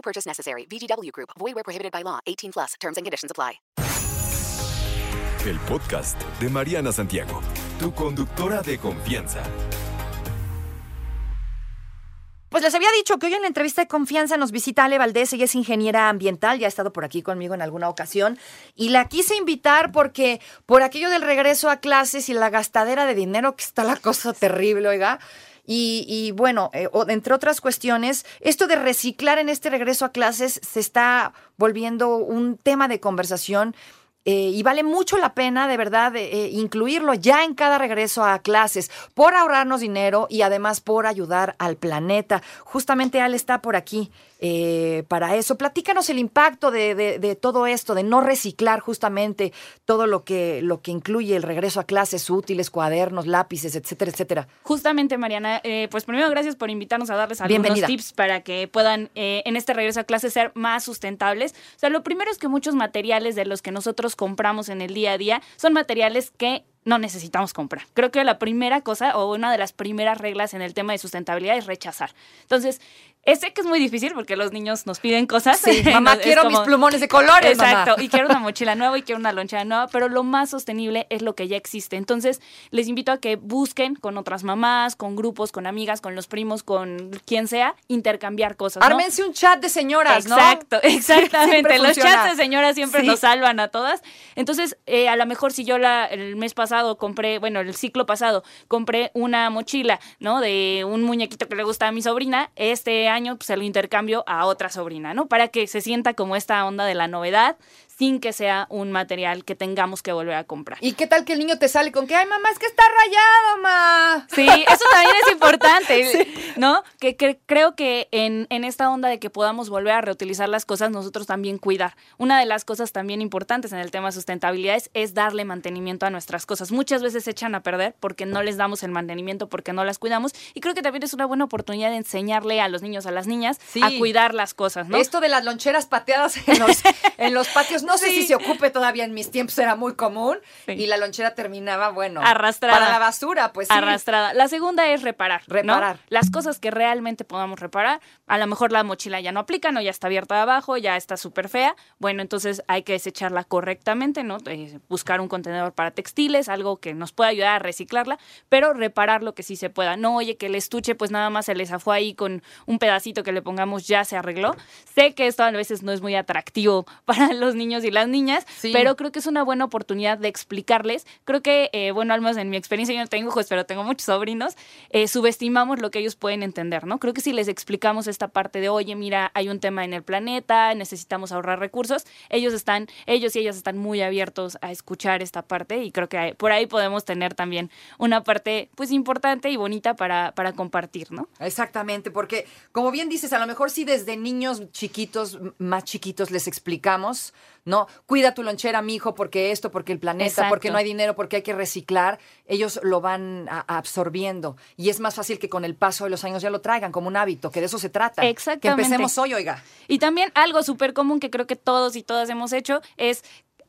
No purchase necessary. VGW Group. Void where prohibited by law. 18 plus. Terms and conditions apply. El podcast de Mariana Santiago, tu conductora de confianza. Pues les había dicho que hoy en la entrevista de confianza nos visita Ale Valdés, ella es ingeniera ambiental, ya ha estado por aquí conmigo en alguna ocasión, y la quise invitar porque por aquello del regreso a clases y la gastadera de dinero, que está la cosa terrible, oiga, y, y bueno, eh, entre otras cuestiones, esto de reciclar en este regreso a clases se está volviendo un tema de conversación eh, y vale mucho la pena, de verdad, eh, eh, incluirlo ya en cada regreso a clases, por ahorrarnos dinero y además por ayudar al planeta. Justamente Al está por aquí eh, para eso. Platícanos el impacto de, de- de todo esto, de no reciclar justamente todo lo que, lo que incluye el regreso a clases, útiles, cuadernos, lápices, etcétera, etcétera. Justamente, Mariana, eh, pues primero gracias por invitarnos a darles algunos Bienvenida. tips para que puedan eh, en este regreso a clase ser más sustentables. O sea, lo primero es que muchos materiales de los que nosotros compramos en el día a día son materiales que no necesitamos comprar. Creo que la primera cosa o una de las primeras reglas en el tema de sustentabilidad es rechazar. Entonces, sé que es muy difícil porque los niños nos piden cosas. Sí, mamá, quiero mis plumones de colores, mamá. Exacto, y quiero una mochila nueva y quiero una lonchera nueva, pero lo más sostenible es lo que ya existe. Entonces, les invito a que busquen con otras mamás, con grupos, con amigas, con los primos, con quien sea, intercambiar cosas. ¿no? Ármense un chat de señoras, ¿no? Exacto, exactamente. Los funciona. chats de señoras siempre Sí. nos salvan a todas. Entonces, eh, a lo mejor si yo la, el mes pasado compré, bueno, el ciclo pasado, compré una mochila, ¿no? De un muñequito que le gusta a mi sobrina, este año pues, se lo intercambio a otra sobrina, ¿no? Para que se sienta como esta onda de la novedad sin que sea un material que tengamos que volver a comprar. ¿Y qué tal que el niño te sale con que, ay, mamá, es que está rayado, ma? Sí, eso también es importante, ¿no? Que, que creo que en, en esta onda de que podamos volver a reutilizar las cosas, nosotros también cuidar. Una de las cosas también importantes en el tema de sustentabilidad es, es darle mantenimiento a nuestras cosas. Muchas veces se echan a perder porque no les damos el mantenimiento, porque no las cuidamos. Y creo que también es una buena oportunidad de enseñarle a los niños, a las niñas, Sí. a cuidar las cosas, ¿no? Esto de las loncheras pateadas en los, en los patios, no sé Sí. si se ocupe todavía en mis tiempos, era muy común. Sí. Y la lonchera terminaba, bueno, Arrastrada. Para la basura, pues sí. arrastrada. La segunda es reparar. ¿no? Reparar. Las cosas que realmente podamos reparar. A lo mejor la mochila ya no aplica, ¿no? Ya está abierta de abajo, ya está súper fea. Bueno, entonces hay que desecharla correctamente, ¿no? Eh, buscar un contenedor para textiles, algo que nos pueda ayudar a reciclarla, pero reparar lo que sí se pueda. No, oye, que el estuche pues nada más se le zafó ahí con un pedacito que le pongamos, ya se arregló. Sé que esto a veces no es muy atractivo para los niños y las niñas, Sí. pero creo que es una buena oportunidad de explicarles. Creo que, eh, bueno, al menos en mi experiencia, yo no tengo hijos, pero tengo muchos sobrinos, eh, subestimamos lo que ellos pueden entender, ¿no? Creo que si les explicamos esta parte de, oye, mira, hay un tema en el planeta, necesitamos ahorrar recursos, ellos están, ellos y ellas están muy abiertos a escuchar esta parte y creo que hay- por ahí podemos tener también una parte, pues, importante y bonita para, para compartir, ¿no? Exactamente, porque como bien dices, a lo mejor si desde niños chiquitos, más chiquitos, les explicamos, ¿no? Cuida tu lonchera, mi hijo, porque esto, porque el planeta, Exacto. porque no hay dinero, porque hay que reciclar, ellos lo van a- a absorbiendo. Y es más fácil que con el paso de los años ya lo traigan como un hábito, que de eso se trata. Que Exactamente. empecemos hoy, oiga. Y también algo súper común que creo que todos y todas hemos hecho es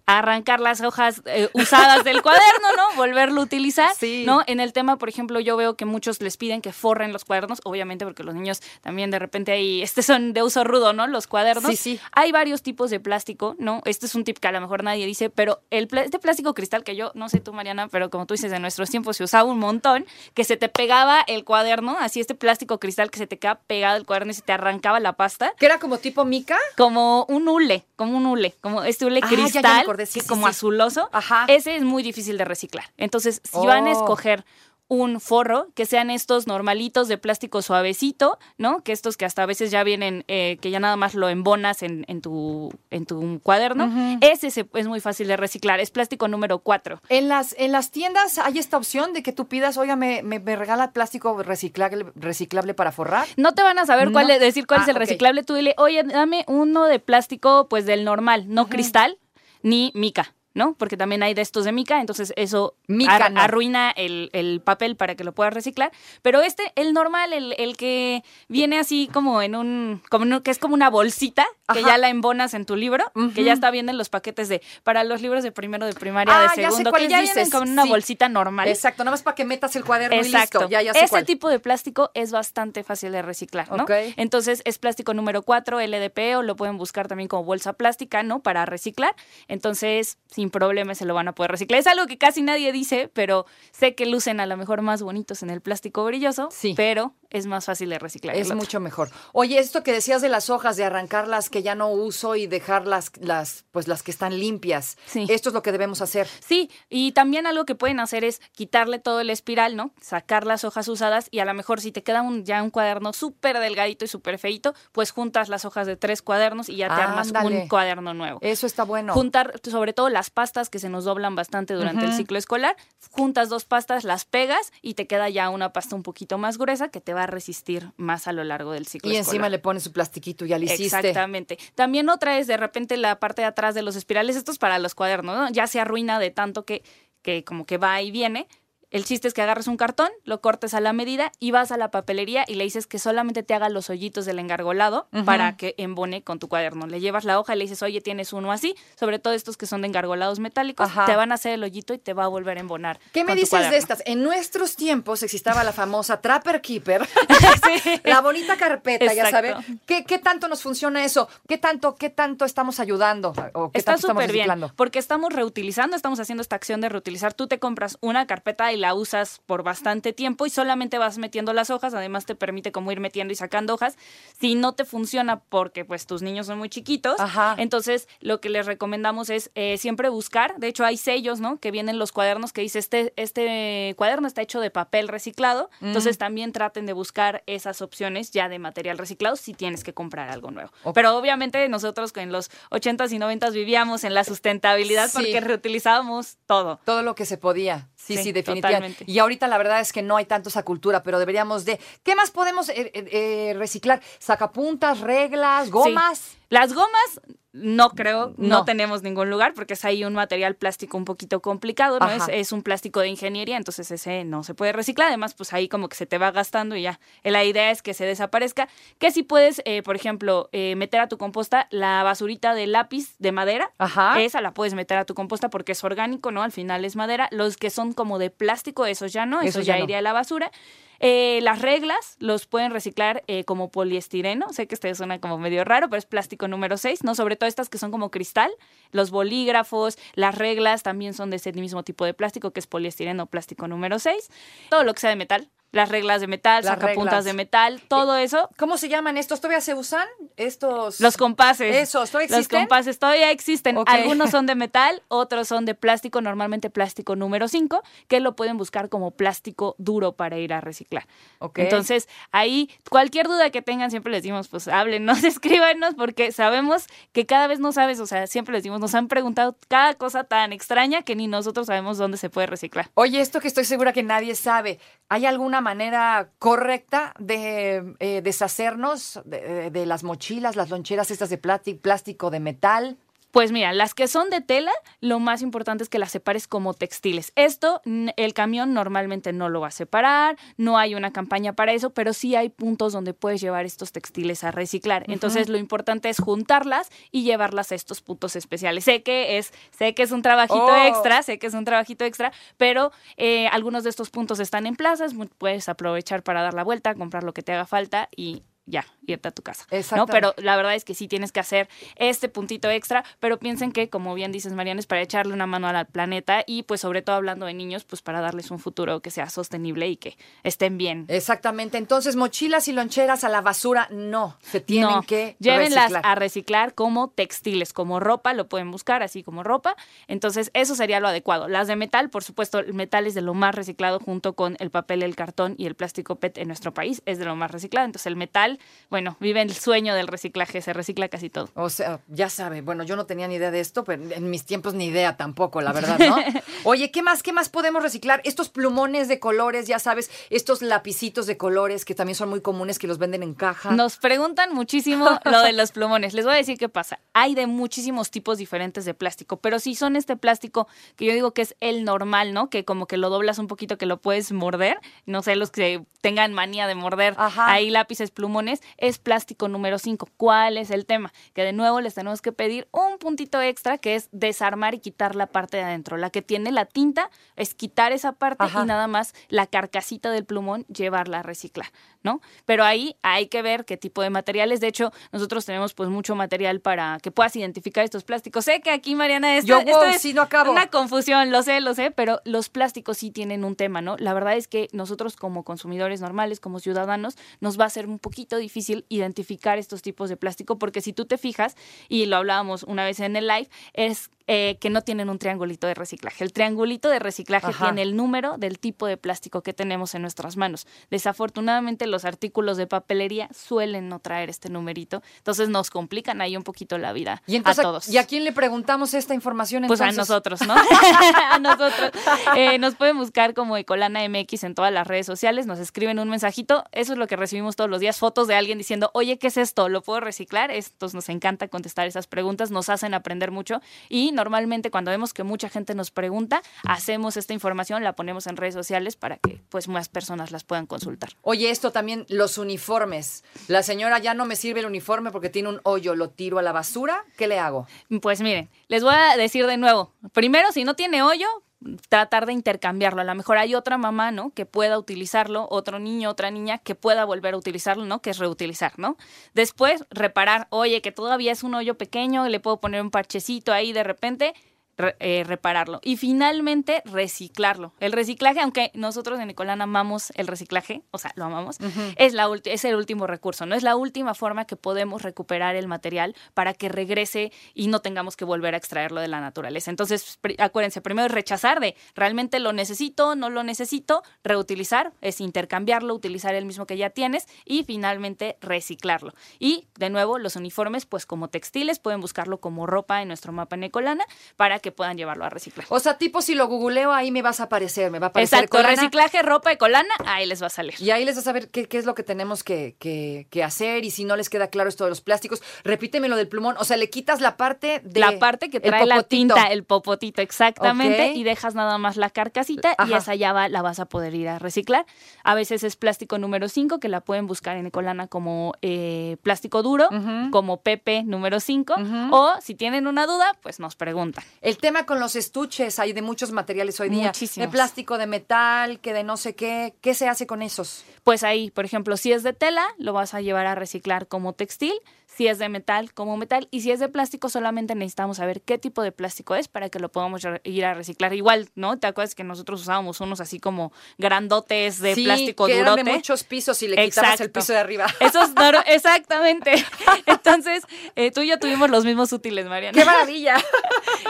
arrancar las hojas eh, usadas del cuaderno, ¿no? Volverlo a utilizar, Sí. ¿no? En el tema, por ejemplo, yo veo que muchos les piden que forren los cuadernos, obviamente porque los niños también de repente ahí, este son de uso rudo, ¿no? Los cuadernos. Sí, sí. Hay varios tipos de plástico, ¿no? Este es un tip que a lo mejor nadie dice, pero el este plástico cristal que yo, no sé tú, Mariana, pero como tú dices, en nuestros tiempos se usaba un montón, que se te pegaba el cuaderno, así este plástico cristal que se te queda pegado el cuaderno y se te arrancaba la pasta ¿Que era como tipo mica? como un hule, como un hule, como este hule Ah, cristal, sí, como azuloso, Ajá. ese es muy difícil de reciclar. Entonces, si van a Oh. escoger un forro, que sean estos normalitos de plástico suavecito, ¿no? Que estos que hasta a veces ya vienen, eh, que ya nada más lo embonas en, en tu, en tu cuaderno. Ese se- es muy fácil de reciclar, es plástico número 4. En las, en las tiendas hay esta opción de que tú pidas, oiga, me, me, me regala plástico reciclable, reciclable para forrar. No te van a saber cuál es, decir cuál Ah, es el ok. reciclable. Tú dile, oye, dame uno de plástico, pues del normal, no cristal ni mica. ¿No? Porque también hay de estos de mica, entonces eso Mica ar- no. arruina el, el papel para que lo puedas reciclar. Pero este, el normal, el, el que viene así como en un, como en un- que es como una bolsita, que ya la embonas en tu libro, que ya está bien en los paquetes de, para los libros de primero, de primaria, Ah, de ya segundo, que ya dices, vienen como en una sí. bolsita normal. Exacto, nada más para que metas el cuaderno y Exacto. listo. Ya, ya sé Ese cuál. tipo de plástico es bastante fácil de reciclar, ¿no? Entonces es plástico número 4, LDP, o lo pueden buscar también como bolsa plástica, ¿no? Para reciclar. Entonces, sin problema se lo van a poder reciclar. Es algo que casi nadie dice, pero sé que lucen a lo mejor más bonitos en el plástico brilloso, Sí. pero es más fácil de reciclar. Es mucho mejor. Oye, esto que decías de las hojas, de arrancarlas que ya no uso y dejar las, las, pues las que están limpias. Sí. Esto es lo que debemos hacer. Sí, y también algo que pueden hacer es quitarle todo el espiral, ¿no? Sacar las hojas usadas y a lo mejor si te queda un, ya un cuaderno súper delgadito y súper feito, pues juntas las hojas de tres cuadernos y ya te armas Ándale. un cuaderno nuevo. Eso está bueno. Juntar sobre todo las pastas que se nos doblan bastante durante el ciclo escolar, juntas dos pastas, las pegas y te queda ya una pasta un poquito más gruesa que te va a resistir más a lo largo del ciclo y escolar. encima le pones su plastiquito, ya lo hiciste. Exactamente. También otra es de repente la parte de atrás de los espirales, esto es para los cuadernos, ¿no? Ya se arruina de tanto que, que como que va y viene. El chiste es que agarres un cartón, lo cortes a la medida y vas a la papelería y le dices que solamente te haga los hoyitos del engargolado para que embone con tu cuaderno. Le llevas la hoja y le dices, oye, tienes uno así, sobre todo estos que son de engargolados metálicos, Ajá. te van a hacer el hoyito y te va a volver a embonar. ¿Qué me dices de estas? En nuestros tiempos existaba la famosa Trapper Keeper, la bonita carpeta, ya Exacto. sabe. ¿Qué, ¿Qué tanto nos funciona eso? ¿Qué tanto, qué tanto estamos ayudando? ¿O qué Está súper bien, porque estamos reutilizando, estamos haciendo esta acción de reutilizar. Tú te compras una carpeta y la usas por bastante tiempo y solamente vas metiendo las hojas, además te permite como ir metiendo y sacando hojas. Si no te funciona porque pues tus niños son muy chiquitos, Ajá. entonces lo que les recomendamos es eh, siempre buscar, de hecho hay sellos, ¿no? Que vienen los cuadernos que dice este, este cuaderno está hecho de papel reciclado, Mm. entonces también traten de buscar esas opciones ya de material reciclado si tienes que comprar algo nuevo. Pero obviamente nosotros que en los 80s y 90s vivíamos en la sustentabilidad Sí. porque reutilizábamos todo. Todo lo que se podía. Sí, sí, Sí, definitivamente. totalmente. Y ahorita la verdad es que no hay tanto esa cultura, pero deberíamos de... ¿Qué más podemos eh, eh, eh, reciclar? Sacapuntas, reglas, gomas. Sí. Las gomas, no creo, no. No. tenemos ningún lugar porque es ahí un material plástico un poquito complicado, ¿no? Es, es un plástico de ingeniería, entonces ese no se puede reciclar. Además, pues ahí como que se te va gastando y ya. La idea es que se desaparezca. Que si puedes, eh, por ejemplo, eh, meter a tu composta la basurita de lápiz de madera. Ajá. Esa la puedes meter a tu composta porque es orgánico, ¿no? Al final es madera. Los que son como de plástico, esos ya no, eso ya, ya no. iría a la basura. Eh, las reglas los pueden reciclar eh, como poliestireno. Sé que este suena como medio raro, pero es plástico número 6, ¿no? Sobre todo estas que son como cristal. Los bolígrafos, las reglas también son de ese mismo tipo de plástico que es poliestireno plástico número 6. Todo lo que sea de metal. Las reglas de metal, Las sacapuntas reglas. de metal, todo eso. ¿Cómo se llaman estos? ¿Todavía se usan? Estos... Los compases. Esos, ¿todavía Los existen? compases todavía existen. Algunos son de metal, otros son de plástico, normalmente plástico número 5, que lo pueden buscar como plástico duro para ir a reciclar. Entonces, ahí, cualquier duda que tengan, siempre les decimos, pues háblenos, escríbanos, porque sabemos que cada vez no sabes, o sea, siempre les decimos, nos han preguntado cada cosa tan extraña que ni nosotros sabemos dónde se puede reciclar. Oye, esto que estoy segura que nadie sabe, ¿hay alguna manera correcta de eh, deshacernos de, de las mochilas, las loncheras estas de plástico, de metal? Pues mira, las que son de tela, lo más importante es que las separes como textiles. Esto el camión normalmente no lo va a separar, no hay una campaña para eso, pero sí hay puntos donde puedes llevar estos textiles a reciclar. Entonces lo importante es juntarlas y llevarlas a estos puntos especiales. Sé que es, sé que es un trabajito Oh. extra, sé que es un trabajito extra, pero eh, algunos de estos puntos están en plazas, puedes aprovechar para dar la vuelta, comprar lo que te haga falta y ya, irte a tu casa. ¿no? Exactamente. Pero la verdad es que sí tienes que hacer este puntito extra, pero piensen que, como bien dices, Mariana, es para echarle una mano al planeta y pues sobre todo hablando de niños, pues para darles un futuro que sea sostenible y que estén bien. Exactamente. Entonces, mochilas y loncheras a la basura, no. Se tienen No, que llévenlas reciclar. a reciclar como textiles, como ropa, lo pueden buscar así como ropa. Entonces, eso sería lo adecuado. Las de metal, por supuesto, el metal es de lo más reciclado junto con el papel, el cartón y el plástico PET en nuestro país, es de lo más reciclado. Entonces, el metal, bueno, vive el sueño del reciclaje, se recicla casi todo. O sea, ya sabe, bueno, yo no tenía ni idea de esto, pero en mis tiempos ni idea tampoco, la verdad, ¿no? Oye, ¿qué más, qué más podemos reciclar? Estos plumones de colores, ya sabes, estos lapicitos de colores que también son muy comunes que los venden en caja. Nos preguntan muchísimo lo de los plumones. Les voy a decir qué pasa. Hay de muchísimos tipos diferentes de plástico, pero si son este plástico que yo digo que es el normal, ¿no? Que como que lo doblas un poquito, que lo puedes morder. No sé, los que tengan manía de morder Ajá. ahí lápices, plumones, es plástico número 5. ¿Cuál es el tema? Que de nuevo les tenemos que pedir un puntito extra que es desarmar y quitar la parte de adentro. La que tiene la tinta es quitar esa parte Ajá. y nada más la carcasita del plumón llevarla a reciclar, ¿no? Pero ahí hay que ver qué tipo de materiales. De hecho, nosotros tenemos pues mucho material para que puedas identificar estos plásticos. Sé que aquí, Mariana, esto, Yo, esto wow, es sí, no acabo. una confusión, lo sé, lo sé, pero los plásticos sí tienen un tema, ¿no? La verdad es que nosotros como consumidores normales, como ciudadanos, nos va a ser un poquito difícil identificar estos tipos de plástico porque si tú te fijas, y lo hablábamos una vez en el live, es eh, que no tienen un triangulito de reciclaje. El triangulito de reciclaje Ajá. tiene el número del tipo de plástico que tenemos en nuestras manos. Desafortunadamente los artículos de papelería suelen no traer este numerito, entonces nos complican ahí un poquito la vida y entonces, a todos. ¿y a quién le preguntamos esta información Pues entonces? a nosotros, ¿no? a nosotros. Eh, nos pueden buscar como Ecolana MX en todas las redes sociales, nos escriben un mensajito, eso es lo que recibimos todos los días, fotos de alguien diciendo, oye, ¿qué es esto? ¿Lo puedo reciclar? Estos nos encanta contestar esas preguntas, nos hacen aprender mucho y normalmente cuando vemos que mucha gente nos pregunta, hacemos esta información, la ponemos en redes sociales para que pues más personas las puedan consultar. Oye, esto también, los uniformes. La señora ya no me sirve el uniforme porque tiene un hoyo, lo tiro a la basura. ¿Qué le hago? Pues miren, les voy a decir de nuevo. Primero, si no tiene hoyo, tratar de intercambiarlo. A lo mejor hay otra mamá, ¿no? Que pueda utilizarlo, otro niño, otra niña que pueda volver a utilizarlo, ¿no? Que es reutilizar, ¿no? Después, reparar, oye, que todavía es un hoyo pequeño, le puedo poner un parchecito ahí de repente. Re- eh, repararlo y finalmente reciclarlo. El reciclaje, aunque nosotros en Nicolán amamos el reciclaje, o sea, lo amamos, es, la es el último recurso, no es la última forma que podemos recuperar el material para que regrese y no tengamos que volver a extraerlo de la naturaleza. Entonces, acuérdense, primero es rechazar de realmente lo necesito, no lo necesito, reutilizar, es intercambiarlo, utilizar el mismo que ya tienes y finalmente reciclarlo. Y de nuevo, los uniformes, pues como textiles, pueden buscarlo como ropa en nuestro mapa Necolana para que puedan llevarlo a reciclar. O sea, tipo, si lo googleo, ahí me vas a aparecer, me va a aparecer. Exacto, reciclaje, ropa Ecolana, ahí les va a salir. Y ahí les vas a saber qué, qué es lo que tenemos que, que- que hacer y si no les queda claro esto de los plásticos, repíteme lo del plumón. O sea, le quitas la parte de... la parte que trae la tinta, el popotito, exactamente, y dejas nada más la carcasita y esa ya va, la vas a poder ir a reciclar. A veces es plástico número 5, que la pueden buscar en Ecolana como eh, plástico duro, como Pepe número 5, o si tienen una duda, pues nos preguntan. El tema con los estuches, hay de muchos materiales hoy día. Muchísimos. De plástico, de metal, que de no sé qué. ¿Qué se hace con esos? Pues ahí, por ejemplo, si es de tela, lo vas a llevar a reciclar como textil, si es de metal, como metal, y si es de plástico, solamente necesitamos saber qué tipo de plástico es para que lo podamos ir a reciclar. Igual, ¿no? ¿Te acuerdas que nosotros usábamos unos así como grandotes de Sí, plástico que durote? eran de muchos pisos y le quitabas el Exacto. piso de arriba. Esos, no, exactamente. Entonces, eh, tú y yo tuvimos los mismos útiles, Mariana. ¡Qué maravilla!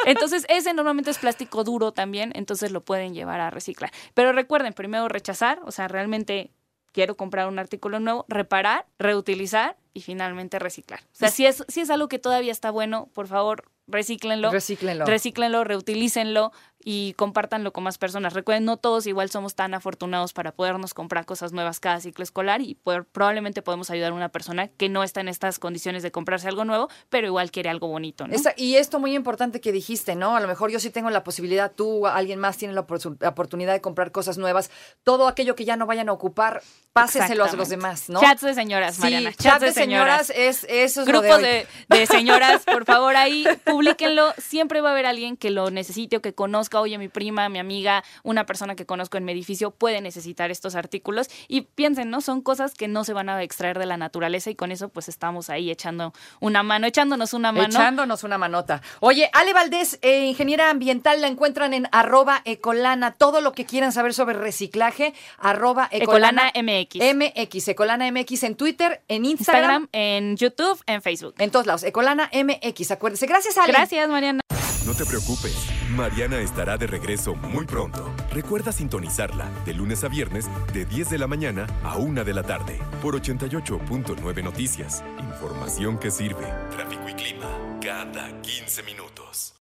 Entonces, ese normalmente es plástico duro también, entonces lo pueden llevar a reciclar. Pero recuerden, primero rechazar, o sea, realmente quiero comprar un artículo nuevo, reparar, reutilizar y finalmente reciclar. O sea, si es, si es algo que todavía está bueno, por favor, recíclenlo. Recíclenlo. Recíclenlo, reutilícenlo y compártanlo con más personas. Recuerden, no todos igual somos tan afortunados para podernos comprar cosas nuevas cada ciclo escolar y poder- probablemente podemos ayudar a una persona que no está en estas condiciones de comprarse algo nuevo, pero igual quiere algo bonito, y esto muy importante que dijiste, ¿no? A lo mejor yo sí tengo la posibilidad, tú, alguien más tiene la opor- la oportunidad de comprar cosas nuevas. Todo aquello que ya no vayan a ocupar, páseselo a los demás, ¿no? Chats de señoras, Sí, Mariana. chat de señoras. Señoras, es eso es de Grupos de, de señoras, por favor, ahí publíquenlo. Siempre va a haber alguien que lo necesite o que conozca. Oye, mi prima, mi amiga, una persona que conozco en mi edificio puede necesitar estos artículos. Y piensen, ¿no? Son cosas que no se van a extraer de la naturaleza y con eso, pues estamos ahí echando una mano, echándonos una mano. Echándonos una manota. Oye, Ale Valdés, eh, ingeniera ambiental, la encuentran en arroba ecolana. Todo lo que quieran saber sobre reciclaje, arroba ecolana, Ecolana MX. MX, Ecolana MX en Twitter, en Instagram, Instagram, en YouTube, en Facebook. en todos lados. Ecolana MX, acuérdense. Gracias, Ale. Gracias, Mariana. No te preocupes, Mariana estará de regreso muy pronto. Recuerda sintonizarla de lunes a viernes de 10 de la mañana a 1 de la tarde por 88.9 Noticias. Información que sirve. Tráfico y clima cada 15 minutos.